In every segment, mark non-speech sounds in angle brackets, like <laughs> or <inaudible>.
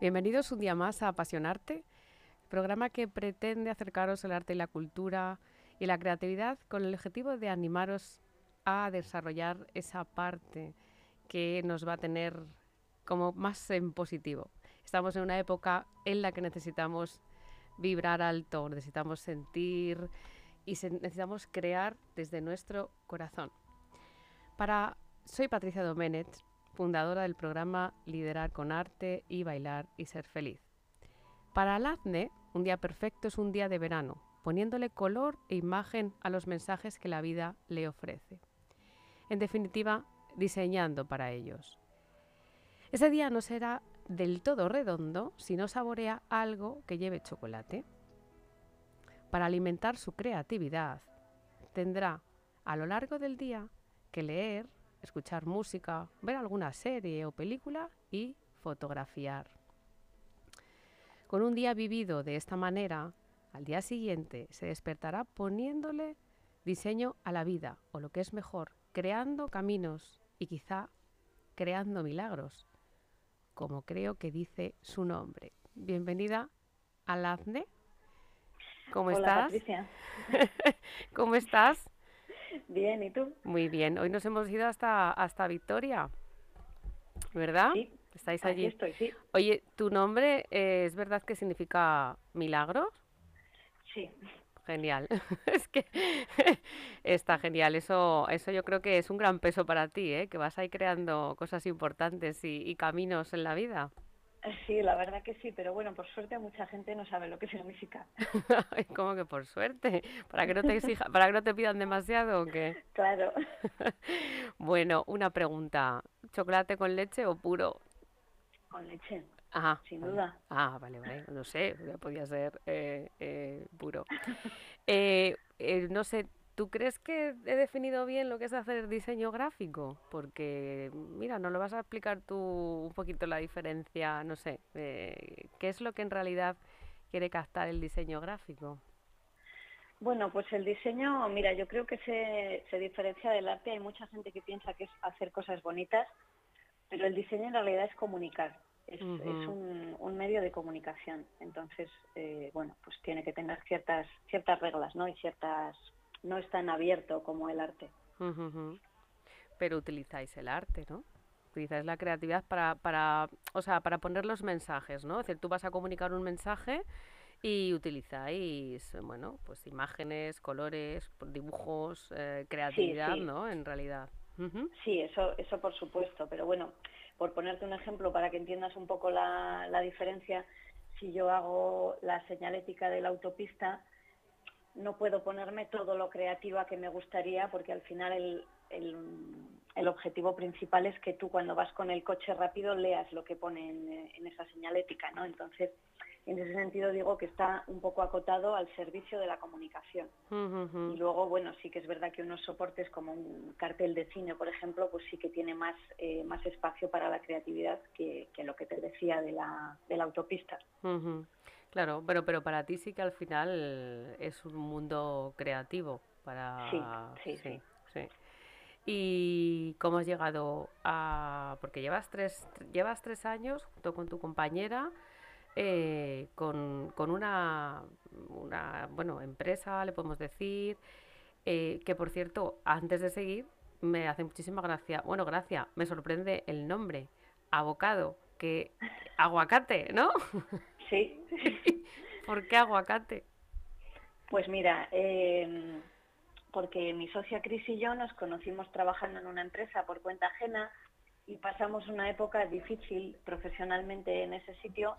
Bienvenidos un día más a Apasionarte, programa que pretende acercaros al arte y la cultura y la creatividad con el objetivo de animaros a desarrollar esa parte que nos va a tener como más en positivo. Estamos en una época en la que necesitamos vibrar alto, necesitamos sentir y necesitamos crear desde nuestro corazón. Para soy Patricia Doménez, fundadora del programa Liderar con Arte y Bailar y Ser Feliz. Para Alazne, un día perfecto es un día de verano, poniéndole color e imagen a los mensajes que la vida le ofrece. En definitiva, diseñando para ellos. Ese día no será del todo redondo si no saborea algo que lleve chocolate. Para alimentar su creatividad, tendrá a lo largo del día que leer, escuchar música, ver alguna serie o película y fotografiar. Con un día vivido de esta manera, al día siguiente se despertará poniéndole diseño a la vida, o lo que es mejor, creando caminos y quizá creando milagros, como creo que dice su nombre. Bienvenida al AFNE. ¿Cómo Hola, estás? Patricia. <laughs> ¿Cómo estás? Bien, ¿y tú? Muy bien. Hoy nos hemos ido hasta, hasta Victoria, ¿verdad? Sí. Estáis Aquí allí. estoy, sí. Oye, ¿tu nombre eh, es verdad que significa milagros? Sí. Genial. <laughs> Es que <laughs> está genial. Eso, eso yo creo que es un gran peso para ti, ¿eh? Que vas ahí creando cosas importantes y, y caminos en la vida. Sí, la verdad que sí, pero bueno, por suerte mucha gente no sabe lo que <laughs> significa. <laughs> Ay, Como que por suerte, para que no te exija, para que no te pidan demasiado o qué. <laughs> Claro. Bueno, una pregunta. ¿Chocolate con leche o puro? Con leche, Ajá. sin duda. Ah, vale, vale. No sé, ya podía ser eh, eh, puro. Eh, eh, no sé, ¿tú crees que he definido bien lo que es hacer diseño gráfico? Porque, mira, nos lo vas a explicar tú un poquito la diferencia, no sé, eh, ¿qué es lo que en realidad quiere captar el diseño gráfico? Bueno, pues el diseño, mira, yo creo que se, se diferencia del arte. Hay mucha gente que piensa que es hacer cosas bonitas, pero el diseño en realidad es comunicar. Es, es un, un medio de comunicación. Entonces, eh, bueno, pues tiene que tener ciertas, ciertas reglas, ¿no? Y ciertas... No es tan abierto como el arte. Pero utilizáis el arte, ¿no? Utilizáis la creatividad para, para, o sea, para poner los mensajes, ¿no? Es decir, tú vas a comunicar un mensaje y utilizáis, bueno, pues imágenes, colores, dibujos, eh, creatividad, sí. ¿no? En realidad. Sí, eso, eso por supuesto, pero bueno, por ponerte un ejemplo para que entiendas un poco la, la diferencia, si yo hago la señalética de la autopista, no puedo ponerme todo lo creativa que me gustaría porque al final el, el, el objetivo principal es que tú cuando vas con el coche rápido leas lo que pone en, en esa señalética, ¿no? Entonces, en ese sentido digo que está un poco acotado al servicio de la comunicación. Y luego, bueno, sí que es verdad que unos soportes como un cartel de cine, por ejemplo, pues sí que tiene más, eh, más espacio para la creatividad que, que lo que te decía de la, de la autopista. Claro, pero, pero para ti sí que al final es un mundo creativo para... sí, sí. sí. ¿Y cómo has llegado a...? Porque llevas tres, llevas tres años junto con tu compañera eh, con, con una, una, bueno, empresa, le podemos decir, eh, que por cierto, antes de seguir, me hace muchísima gracia, bueno, gracia, me sorprende el nombre, Avocado, que aguacate, ¿no? <laughs> Sí, <laughs> ¿Por qué aguacate? pues mira, eh, porque mi socia Cris y yo nos conocimos trabajando en una empresa por cuenta ajena y pasamos una época difícil profesionalmente en ese sitio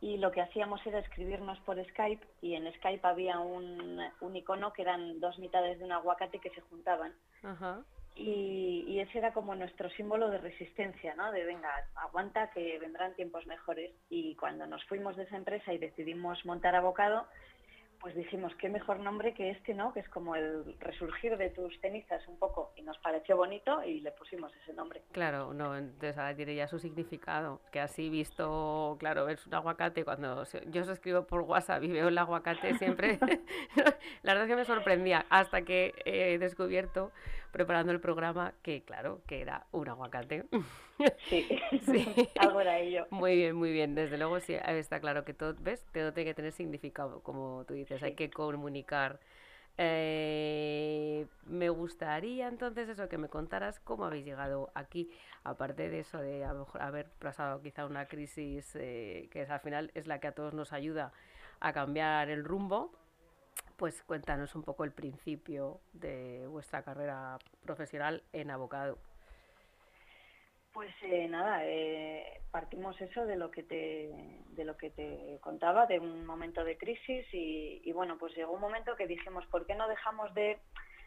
y lo que hacíamos era escribirnos por Skype y en Skype había un, un icono que eran dos mitades de un aguacate que se juntaban. Ajá. Y, y ese era como nuestro símbolo de resistencia, ¿no? De venga, aguanta que vendrán tiempos mejores. Y cuando nos fuimos de esa empresa y decidimos montar Avocado, pues dijimos, qué mejor nombre que este, ¿no? Que es como el resurgir de tus cenizas un poco. Y nos pareció bonito y le pusimos ese nombre. Claro, no, entonces ahora tiene ya su significado, que así visto, claro, ves un aguacate, cuando yo os escribo por WhatsApp y veo el aguacate siempre, <laughs> <laughs> la verdad es que me sorprendía, hasta que he descubierto preparando el programa, que claro, que era un aguacate. Sí, <laughs> sí. <laughs> algo era ello. Muy bien, muy bien. Desde luego sí, está claro que todo, ¿ves? Todo tiene que tener significado, como tú dices, hay que comunicar. Eh, me gustaría entonces eso que me contaras cómo habéis llegado aquí, aparte de eso de a lo mejor haber pasado quizá una crisis eh, que es, al final es la que a todos nos ayuda a cambiar el rumbo, pues cuéntanos un poco el principio de vuestra carrera profesional en abogado. Pues eh, nada, eh, partimos eso de lo que te de lo que te contaba, de un momento de crisis y, bueno, pues llegó un momento que dijimos, ¿por qué no dejamos de,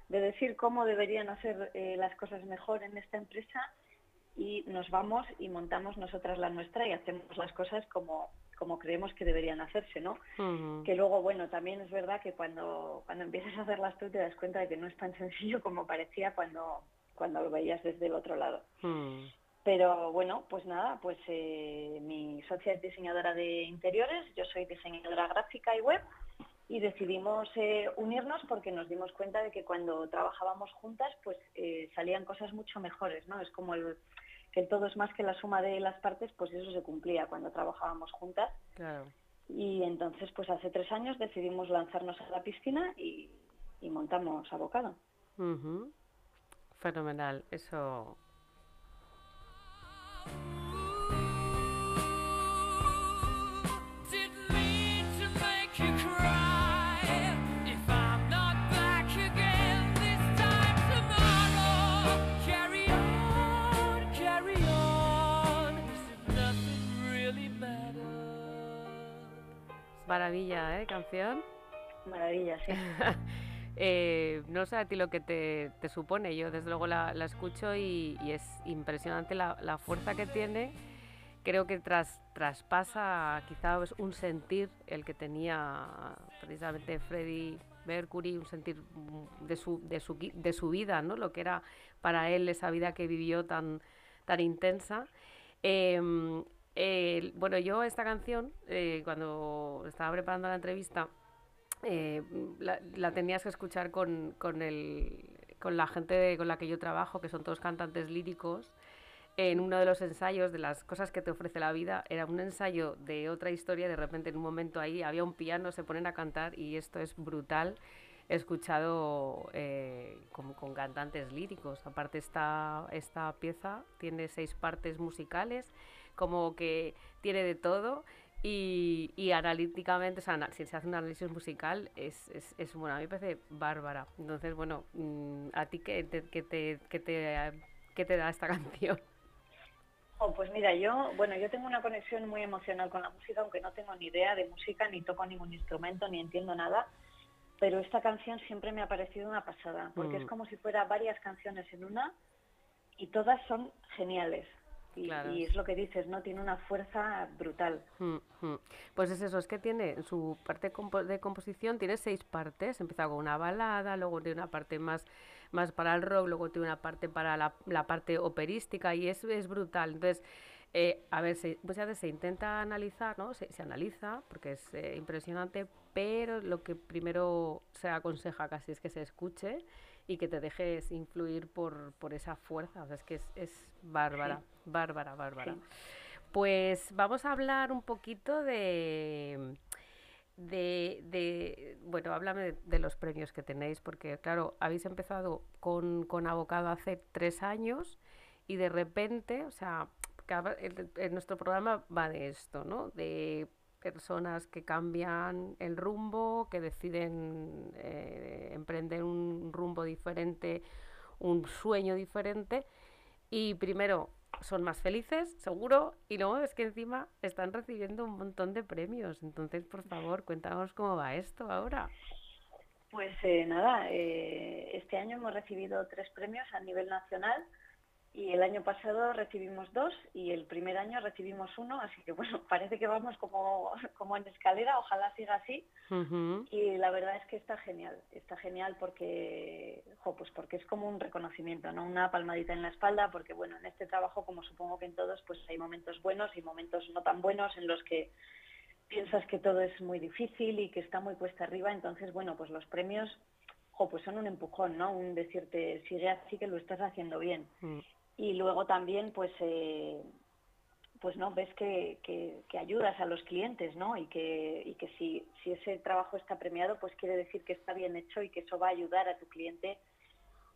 decir cómo deberían hacer eh, las cosas mejor en esta empresa y nos vamos y montamos nosotras la nuestra y hacemos las cosas como como creemos que deberían hacerse, ¿no? Que luego, bueno, también es verdad que cuando, cuando empiezas a hacerlas tú te das cuenta de que no es tan sencillo <laughs> como parecía cuando, cuando lo veías desde el otro lado. Pero bueno, pues nada, pues eh, mi socia es diseñadora de interiores, yo soy diseñadora gráfica y web y decidimos eh, unirnos porque nos dimos cuenta de que cuando trabajábamos juntas pues eh, salían cosas mucho mejores, ¿no? Es como el, que todo es más que la suma de las partes, pues eso se cumplía cuando trabajábamos juntas. Y entonces, pues hace tres años decidimos lanzarnos a la piscina y, montamos abocado. Fenomenal, eso Maravilla, ¿eh? Canción. Maravilla, sí. <laughs> Eh, no sé a ti lo que te, supone, yo desde luego la, escucho y, es impresionante la, fuerza que tiene. Creo que tras, traspasa quizá un sentir el que tenía precisamente Freddie Mercury, un sentir de su, de su, de su vida, ¿no? lo que era para él esa vida que vivió tan, tan intensa. Em, bueno, yo esta canción, eh, cuando estaba preparando la entrevista, eh, la, tenías que escuchar con, con, el, con la gente con la que yo trabajo, que son todos cantantes líricos. En uno de los ensayos de las cosas que te ofrece la vida, era un ensayo de otra historia, de repente en un momento ahí había un piano, se ponen a cantar y esto es brutal. He escuchado eh, con, con, cantantes líricos. Aparte esta, esta pieza tiene seis partes musicales como que tiene de todo y, analíticamente, o sea, si se hace un análisis musical, es, es, es, bueno, a mí me parece bárbara. Entonces, bueno, mm, ¿a ti qué te, qué te, qué te, qué te da esta <laughs> canción? Oh, pues mira, yo, bueno, yo tengo una conexión muy emocional con la música, aunque no tengo ni idea de música, ni toco ningún instrumento, ni entiendo nada, pero esta canción siempre me ha parecido una pasada, porque es mm. como si fuera varias canciones en una y todas son geniales. Y, es lo que dices, ¿no? Tiene una fuerza brutal. Mm, mm. Pues es eso, es que tiene su parte de composición, tiene seis partes. Empieza con una balada, luego tiene una parte más, más para el rock, luego tiene una parte para la, la parte operística y eso es brutal. Entonces, eh, a ver, se, muchas veces se intenta analizar, ¿no? Se, analiza porque es eh, impresionante, pero lo que primero se aconseja casi es que se escuche y que te dejes influir por, por esa fuerza. O sea, es que es, es bárbara, bárbara, bárbara. Pues vamos a hablar un poquito de, de, de bueno, háblame de, los premios que tenéis, porque claro, habéis empezado con, con Abocado hace tres años y de repente, o sea, nuestro programa va de esto, ¿no? De personas que cambian el rumbo, que deciden eh, emprender un rumbo diferente, un sueño diferente y primero son más felices, seguro, y luego es que encima están recibiendo un montón de premios. Entonces, por favor, cuéntanos cómo va esto ahora. Pues eh, nada, eh, este año hemos recibido tres premios a nivel nacional y el año pasado recibimos dos y el primer año recibimos uno, así que bueno, <laughs> parece que vamos como, como en escalera, ojalá siga así. Y la verdad es que está genial, está genial porque, pues porque es como un reconocimiento, no una palmadita en la espalda, porque bueno, en este trabajo, como supongo que en todos, pues hay momentos buenos y momentos no tan buenos en los que piensas que todo es muy difícil y que está muy puesta arriba, entonces bueno, pues los premios pues son un empujón, ¿no? Un decirte, sigue así que lo estás haciendo bien. Mm. Y luego también, pues, eh, pues no, ves que, que, ayudas a los clientes, ¿no? Y que, y que si, si ese trabajo está premiado, pues quiere decir que está bien hecho y que eso va a ayudar a tu cliente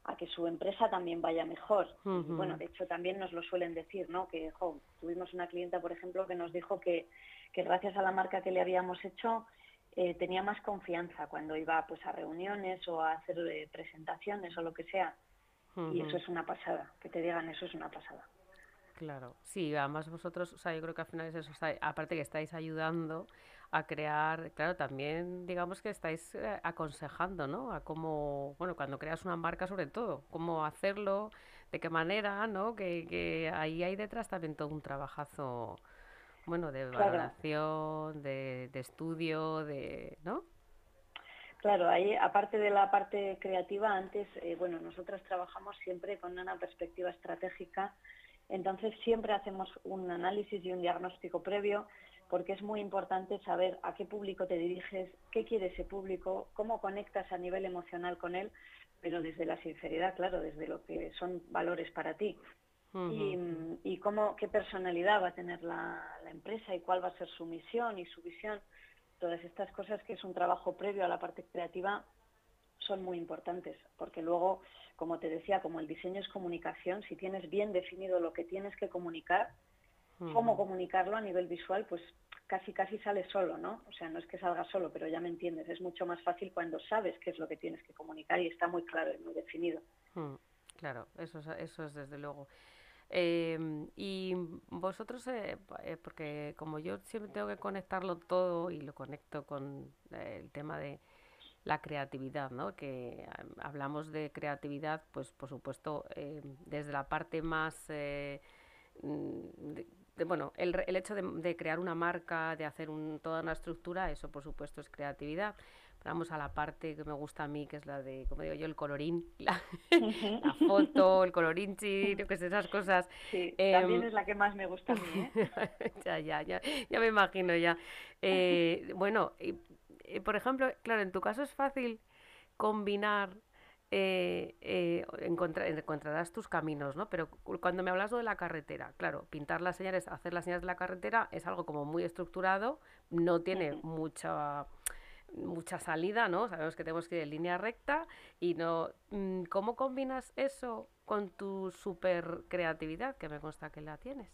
a que su empresa también vaya mejor. bueno, de hecho también nos lo suelen decir, ¿no? Que tuvimos una clienta, por ejemplo, que nos dijo que, que gracias a la marca que le habíamos hecho eh, tenía más confianza cuando iba pues a reuniones o a hacer eh, presentaciones o lo que sea. Y eso es una pasada, que te digan eso es una pasada. Claro, sí, además vosotros, o sea, yo creo que al final es eso, aparte que estáis ayudando a crear, claro, también digamos que estáis eh, aconsejando, ¿no? A cómo, bueno, cuando creas una marca sobre todo, cómo hacerlo, de qué manera, ¿no? Que, que ahí hay detrás también todo un trabajazo, bueno, de valoración, de, de, estudio, de, ¿no? Claro, ahí aparte de la parte creativa, antes, eh, bueno, nosotras trabajamos siempre con una perspectiva estratégica, entonces siempre hacemos un análisis y un diagnóstico previo porque es muy importante saber a qué público te diriges, qué quiere ese público, cómo conectas a nivel emocional con él, pero desde la sinceridad, claro, desde lo que son valores para ti. y, cómo, qué personalidad va a tener la, empresa y cuál va a ser su misión y su visión. Todas estas cosas que es un trabajo previo a la parte creativa son muy importantes, porque luego, como te decía, como el diseño es comunicación, si tienes bien definido lo que tienes que comunicar, cómo comunicarlo a nivel visual, pues casi casi sale solo, ¿no? O sea, no es que salga solo, pero ya me entiendes, es mucho más fácil cuando sabes qué es lo que tienes que comunicar y está muy claro y muy definido. Claro, eso es, eso es desde luego. Em, y vosotros, eh, eh, porque como yo siempre tengo que conectarlo todo y lo conecto con eh, el tema de la creatividad, ¿no? Que hablamos de creatividad, pues por supuesto, desde la parte más Mm, bueno, el, el hecho de, crear una marca, de hacer un, toda una estructura, eso por supuesto es creatividad. Vamos a la parte que me gusta a mí, que es la de, como digo yo, el colorín, <laughs> la, foto, el colorín que es esas cosas. Sí, también em, es la que más me gusta a mí. ¿eh? <laughs> ya, ya, ya, ya me imagino ya. Eh, bueno, por ejemplo, claro, en tu caso es fácil combinar eh, eh, encontrarás tus caminos, ¿no? Pero cuando me hablas de la carretera, claro, pintar las señales, hacer las señales de la carretera es algo como muy estructurado, no tiene mucha mucha salida, ¿no? Sabemos que tenemos que ir en línea recta y no... Mm, ¿Cómo combinas eso con tu super creatividad, que me consta que la tienes?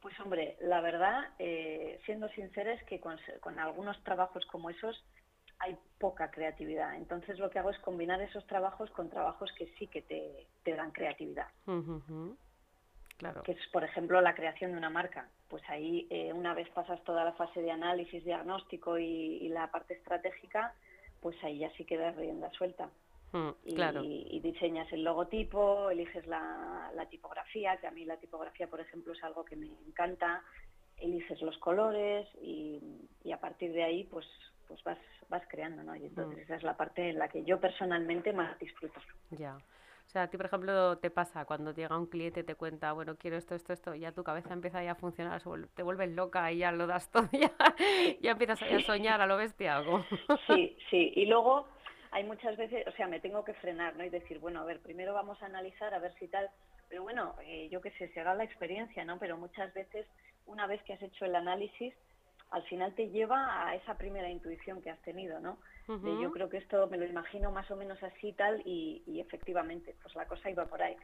Pues hombre, la verdad, eh, siendo sincera, es que con, con algunos trabajos como esos hay poca creatividad. Entonces lo que hago es combinar esos trabajos con trabajos que sí que te, dan creatividad. Claro. Que es, por ejemplo, la creación de una marca. Pues ahí, eh, una vez pasas toda la fase de análisis, diagnóstico y, la parte estratégica, pues ahí ya sí quedas rienda suelta. Mm, y, diseñas el logotipo, eliges la, la, tipografía, que a mí la tipografía, por ejemplo, es algo que me encanta, eliges los colores y, y a partir de ahí, pues pues vas, vas creando, ¿no? Y entonces mm. esa es la parte en la que yo personalmente más disfruto. Ya. O sea, a ti, por ejemplo, te pasa cuando llega un cliente y te cuenta, bueno, quiero esto, esto, esto, y ya tu cabeza empieza ya a funcionar, te vuelves loca y ya lo das <laughs> todo, ya, ya empiezas a soñar a lo bestia. Sí, sí. Y luego hay muchas veces, o sea, me tengo que frenar, ¿no? Y decir, bueno, a ver, primero vamos a analizar, a ver si tal, pero bueno, eh, yo qué sé, se haga la experiencia, ¿no? Pero muchas veces, una vez que has hecho el análisis, al final te lleva a esa primera intuición que has tenido, ¿no? yo creo que esto me lo imagino más o menos así tal y, efectivamente, pues la cosa iba por ahí.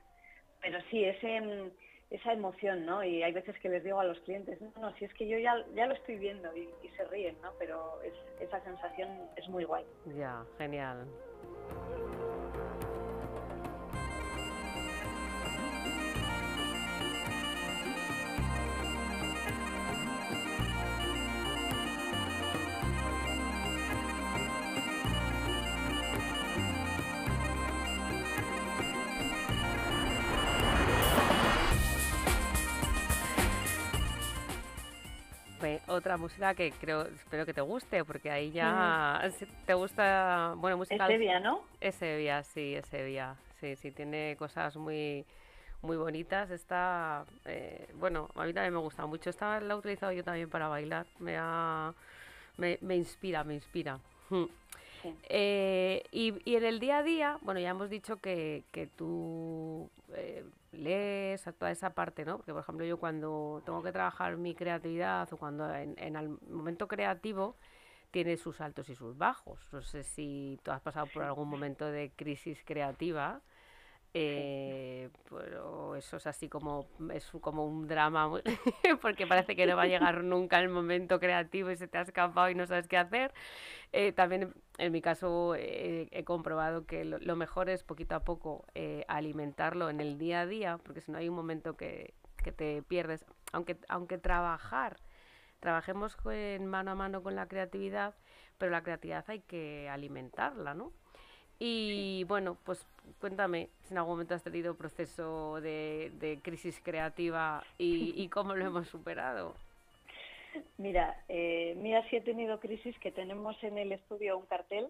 Pero sí, ese, mm, esa emoción, ¿no? Y hay veces que les digo a los clientes, no, no, si es que yo ya, ya lo estoy viendo y, y se ríen, ¿no? Pero es, esa sensación es muy guay. Ya, genial. Otra música que creo, espero que te guste, porque ahí ya te gusta, bueno, música... Sevilla, ¿no? Es Sevilla, sí, es Sevilla, sí, sí, tiene cosas muy muy bonitas. Está, eh, bueno, a mí también me gusta mucho. Esta la he utilizado yo también para bailar. Me, me, inspira, me inspira. Hmm. Eh, y, en el día a día, bueno, ya hemos dicho que, que tú eh, lees a toda esa parte, ¿no? Porque, por ejemplo, yo cuando tengo que trabajar mi creatividad o cuando en, en el momento creativo tiene sus altos y sus bajos. No sé si tú has pasado por algún momento de crisis creativa eh, eso es así como, es como un drama, <laughs> porque parece que no va a llegar nunca el momento creativo y se te ha escapado y no sabes qué hacer. Eh, también en mi caso eh, he comprobado que lo, mejor es poquito a poco alimentarlo en el día a día, porque si no hay un momento que, que te pierdes. Aunque, aunque trabajar, trabajemos en mano a mano con la creatividad, pero la creatividad hay que alimentarla, ¿no? Y bueno, pues cuéntame si en algún momento has tenido proceso de, crisis creativa y, cómo lo hemos superado. Mira, eh, mira si he tenido crisis que tenemos en el estudio un cartel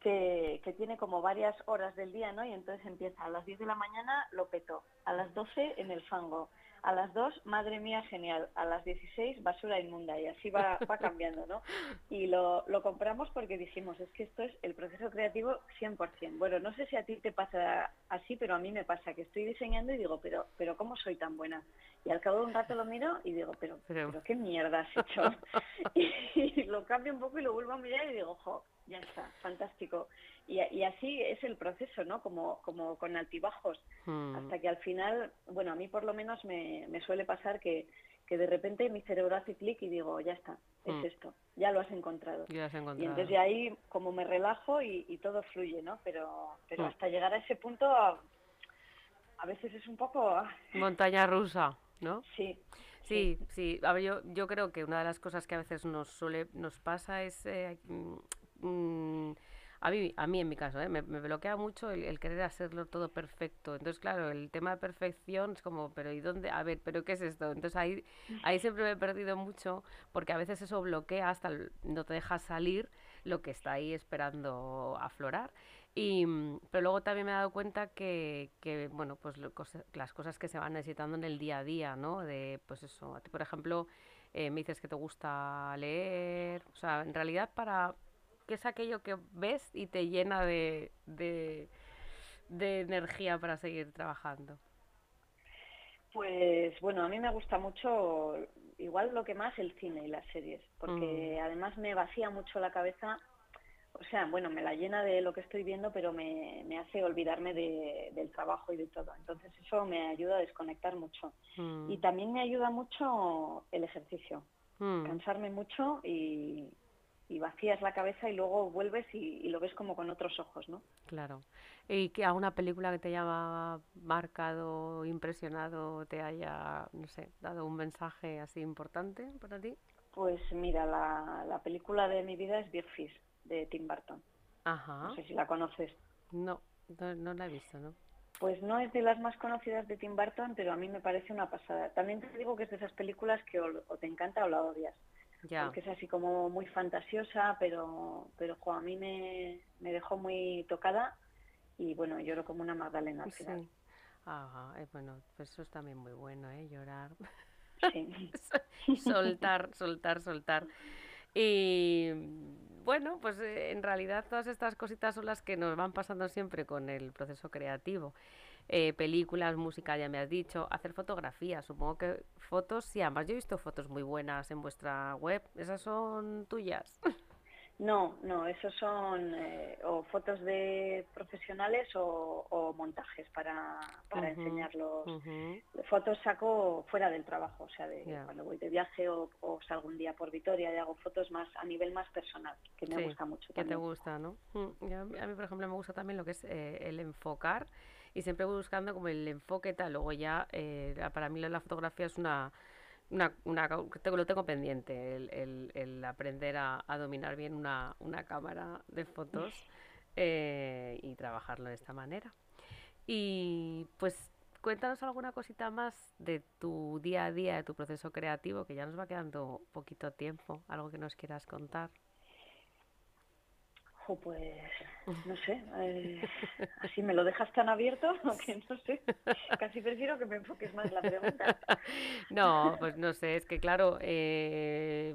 que, que, tiene como varias horas del día, ¿no? Y entonces empieza a las 10 de la mañana, lo petó, a las 12 en el fango, a las 2, madre mía, genial, a las 16, basura inmunda, y así va, va <laughs> cambiando, ¿no? Y lo, lo compramos porque dijimos, es que esto es el proceso creativo 100%. Bueno, no sé si a ti te pasa así, pero a mí me pasa que estoy diseñando y digo, pero, pero ¿cómo soy tan buena? Y al cabo de un rato lo miro y digo, pero, pero, qué mierda has hecho. <laughs> <laughs> y, lo cambio un poco y lo vuelvo a mirar y digo, jo, ya está, fantástico. Y, y, así es el proceso, ¿no? Como, como con altibajos, hmm. hasta que al final, bueno, a mí por lo menos me, me suele pasar que, que de repente mi cerebro hace clic y digo, ya está, es hmm. esto, ya lo has encontrado. Ya has encontrado. Y entonces de ahí como me relajo y, y todo fluye, ¿no? Pero, pero hmm. hasta llegar a ese punto a, a veces es un poco... Ah. Montaña rusa, ¿no? Sí. Sí, sí. A ver, yo, yo creo que una de las cosas que a veces nos suele, nos pasa es eh, mm, a mí, a mí en mi caso, ¿eh? me, bloquea mucho el, querer hacerlo todo perfecto. Entonces, claro, el tema de perfección es como, pero ¿y dónde? A ver, ¿pero qué es esto? Entonces ahí, ahí <laughs> siempre me he perdido mucho porque a veces eso bloquea hasta no te deja salir lo que está ahí esperando aflorar. Y, pero luego también me he dado cuenta que, que bueno, pues las cosas que se van necesitando en el día a día, ¿no? De, pues eso, a ti, por ejemplo, eh, me dices que te gusta leer, o sea, en realidad para ¿Qué es aquello que ves y te llena de, de, energía para seguir trabajando? Pues bueno, a mí me gusta mucho, igual lo que más, el cine y las series, porque mm. además me vacía mucho la cabeza, o sea, bueno, me la llena de lo que estoy viendo, pero me, me hace olvidarme de, del trabajo y de todo. Entonces eso me ayuda a desconectar mucho. Mm. Y también me ayuda mucho el ejercicio, mm. cansarme mucho y, y vacías la cabeza y luego vuelves y, lo ves como con otros ojos, ¿no? Claro. ¿Y que alguna película que te haya marcado, impresionado, te haya, no sé, dado un mensaje así importante para ti? Pues mira, la, la película de mi vida es Big Fish, de Tim Burton. Ajá. No sé si la conoces. No, no, la he visto, ¿no? Pues no es de las más conocidas de Tim Burton, pero a mí me parece una pasada. También te digo que es de esas películas que o te encanta o la odias. Porque es así como muy fantasiosa, pero, pero a mí me, me dejó muy tocada y bueno, lloro como una magdalena al final. Sí. Ajá, eh, bueno, pues eso es también muy bueno, ¿eh? Llorar. Sí. <laughs> soltar, soltar, soltar. Y bueno, pues eh, en realidad todas estas cositas son las que nos van pasando siempre con el proceso creativo. Eh, películas, música, ya me has dicho, hacer fotografías, supongo que fotos, sí, además yo he visto fotos muy buenas en vuestra web, ¿esas son tuyas? <laughs> No, no, esos son eh, o fotos de profesionales o, montajes para, para enseñarlos. Fotos saco fuera del trabajo, o sea, de cuando voy de viaje o, salgo un día por Vitoria y hago fotos más a nivel más personal, que me gusta mucho. Que te gusta, ¿no? Mm, a mí, por ejemplo, me gusta también lo que es eh, el enfocar y siempre voy buscando como el enfoque tal. Luego ya, eh, para mí la fotografía es una, una, una lo tengo pendiente, el, el, aprender a, dominar bien una, una cámara de fotos eh, y trabajarlo de esta manera. Y pues cuéntanos alguna cosita más de tu día a día, de tu proceso creativo, que ya nos va quedando poquito tiempo, algo que nos quieras contar pues no sé, eh, así me lo dejas tan abierto <laughs> que no sé, casi prefiero que me enfoques más la pregunta. <laughs> No, pues no sé, es que claro, eh,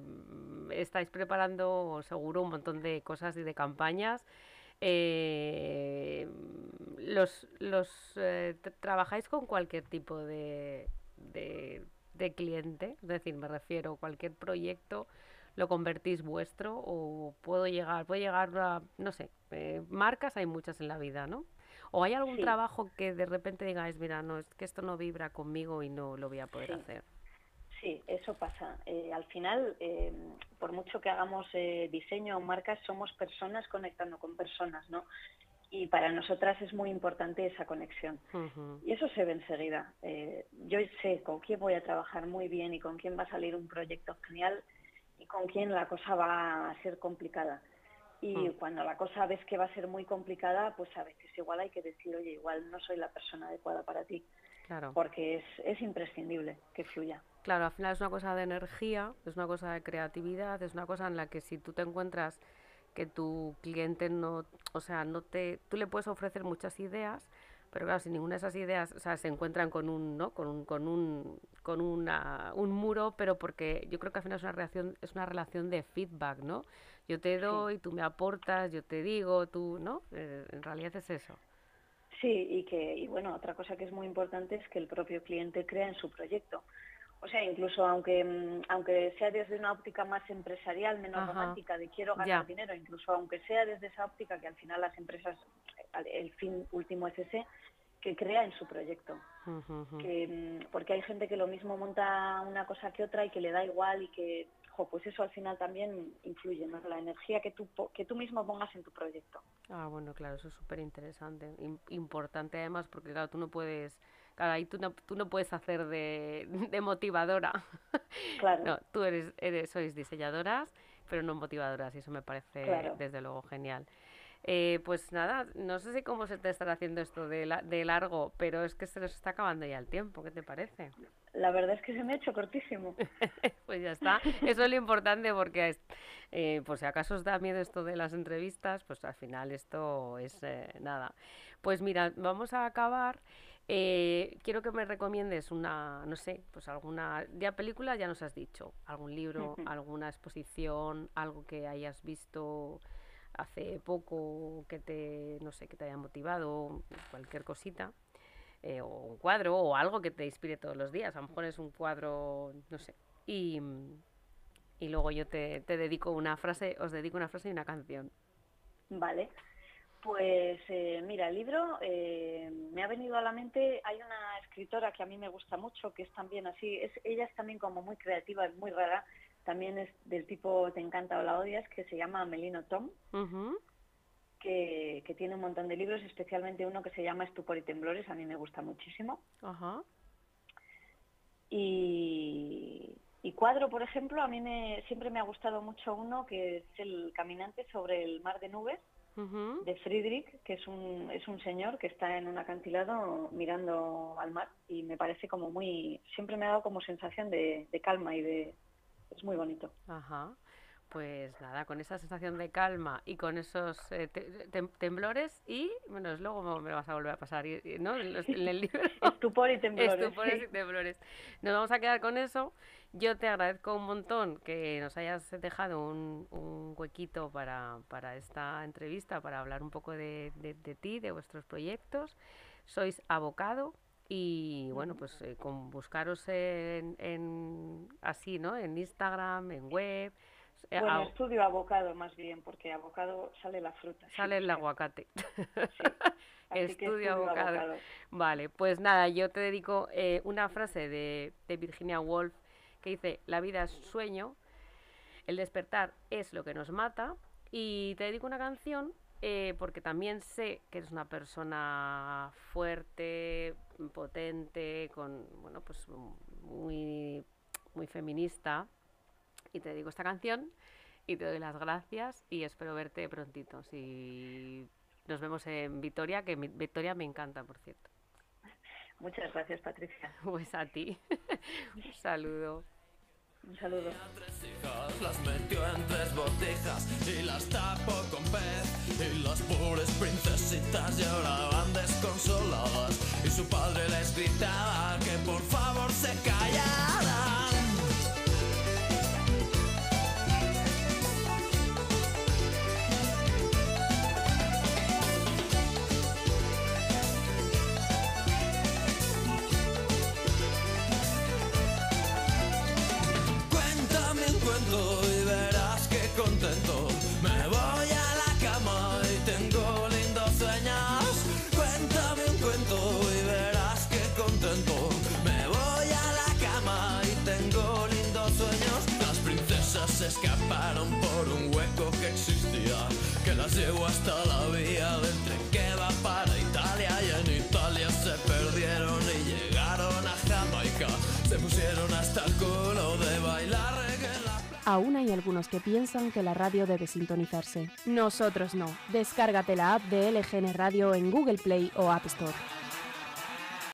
estáis preparando seguro un montón de cosas y de campañas. Eh, los, los eh, trabajáis con cualquier tipo de, de, de, cliente, es decir, me refiero a cualquier proyecto, lo convertís vuestro o puedo llegar, puede llegar a, no sé, eh, marcas hay muchas en la vida, ¿no? ¿O hay algún trabajo que de repente digáis, mira, no, es que esto no vibra conmigo y no lo voy a poder hacer? Sí, eso pasa. Eh, al final, eh, por mucho que hagamos eh, diseño o marcas, somos personas conectando con personas, ¿no? Y para nosotras es muy importante esa conexión. Y eso se ve enseguida. yo sé con quién voy a trabajar muy bien y con quién va a salir un proyecto genial con quién la cosa va a ser complicada. Y mm. cuando la cosa ves que va a ser muy complicada, pues a veces igual hay que decir, oye, igual no soy la persona adecuada para ti. Claro. Porque es, es imprescindible que fluya. Claro, al final es una cosa de energía, es una cosa de creatividad, es una cosa en la que si tú te encuentras que tu cliente no, o sea, no te, tú le puedes ofrecer muchas ideas, pero claro, si ninguna de esas ideas, o sea, se encuentran con un, ¿no? Con un, con un, con una, un muro, pero porque yo creo que al final es una reacción, es una relación de feedback, ¿no? Yo te doy, tú me aportas, yo te digo, tú, ¿no? Eh, en realidad es eso. Sí, y que, y bueno, otra cosa que es muy importante es que el propio cliente crea en su proyecto. O sea, incluso aunque, mm, aunque sea desde una óptica más empresarial, menos romántica, de quiero ganar dinero, incluso aunque sea desde esa óptica que al final las empresas, el fin último es ese, que crea en su proyecto. que, mm, porque hay gente que lo mismo monta una cosa que otra y que le da igual y que pues eso al final también influye, ¿no? La energía que tú, que tú mismo pongas en tu proyecto. Ah, bueno, claro, eso es súper interesante, importante además porque claro, tú no puedes, claro, ahí tú no, tú no puedes hacer de, <laughs> de motivadora. <laughs> Claro. no, tú eres, eres, sois diseñadoras, pero no motivadoras y eso me parece desde luego genial. Eh, pues nada, no sé si cómo se te estará haciendo esto de, la, de largo, pero es que se nos está acabando ya el tiempo. ¿Qué te parece? La verdad es que se me ha hecho cortísimo. <laughs> pues ya está. Eso es lo importante porque, eh, por si acaso os da miedo esto de las entrevistas, pues al final esto es eh, nada. Pues mira, vamos a acabar. Eh, quiero que me recomiendes una, no sé, pues alguna, ya película ya nos has dicho, algún libro, alguna exposición, algo que hayas visto hace poco que te, no sé, que te haya motivado, cualquier cosita, eh, o un cuadro o algo que te inspire todos los días. A lo mejor es un cuadro, no sé. Y, y luego yo te, te dedico una frase, os dedico una frase y una canción. Vale. Pues eh, mira, el libro eh, me ha venido a la mente, hay una escritora que a mí me gusta mucho, que es también así, es, ella es también como muy creativa, es muy rara, también es del tipo Te encanta o la odias, que se llama Melino Tom, que, tiene un montón de libros, especialmente uno que se llama Estupor y Temblores, a mí me gusta muchísimo. Y, cuadro, por ejemplo, a mí me, siempre me ha gustado mucho uno que es El Caminante sobre el Mar de Nubes, de Friedrich, que es un, es un señor que está en un acantilado mirando al mar y me parece como muy, siempre me ha dado como sensación de calma y de, es muy bonito. Ajá. Pues nada, con esa sensación de calma y con esos eh, temblores y, bueno, luego me vas a volver a pasar, ¿no? En, el libro. <laughs> Estupor y temblores. Estupores y temblores. Nos vamos a quedar con eso. Yo te agradezco un montón que nos hayas dejado un, un huequito para, para, esta entrevista, para hablar un poco de, de, de ti, de vuestros proyectos. Sois abocado, y bueno, pues eh, con buscaros en, en, así, ¿no? En Instagram, en web. Eh, bueno, estudio abocado más bien, porque abocado sale la fruta. Sale el aguacate. <laughs> estudio, abocado. Vale, pues nada, yo te dedico eh, una frase de, de Virginia Woolf que dice, la vida es sueño, el despertar es lo que nos mata, y te dedico una canción eh, porque también sé que eres una persona fuerte, potente, con bueno, pues muy, muy feminista. Y te digo esta canción y te doy las gracias y espero verte prontito. Si nos vemos en Victoria, que Victoria me encanta, por cierto. Muchas gracias, Patricia. Pues a ti. <laughs> Un saludo. Un saludo. Las metió en tres botijas y las tapó con pez. Y las pobres princesitas lloraban desconsoladas. Y su padre les gritaba que por favor se callaran. Las llevo hasta la vía del tren que para Italia. Y en Italia se perdieron y llegaron a Jamaica. Se pusieron hasta el culo de bailar reggae Aún hay algunos que piensan que la radio debe sintonizarse. Nosotros no. Descárgate la app de LGN Radio en Google Play o App Store.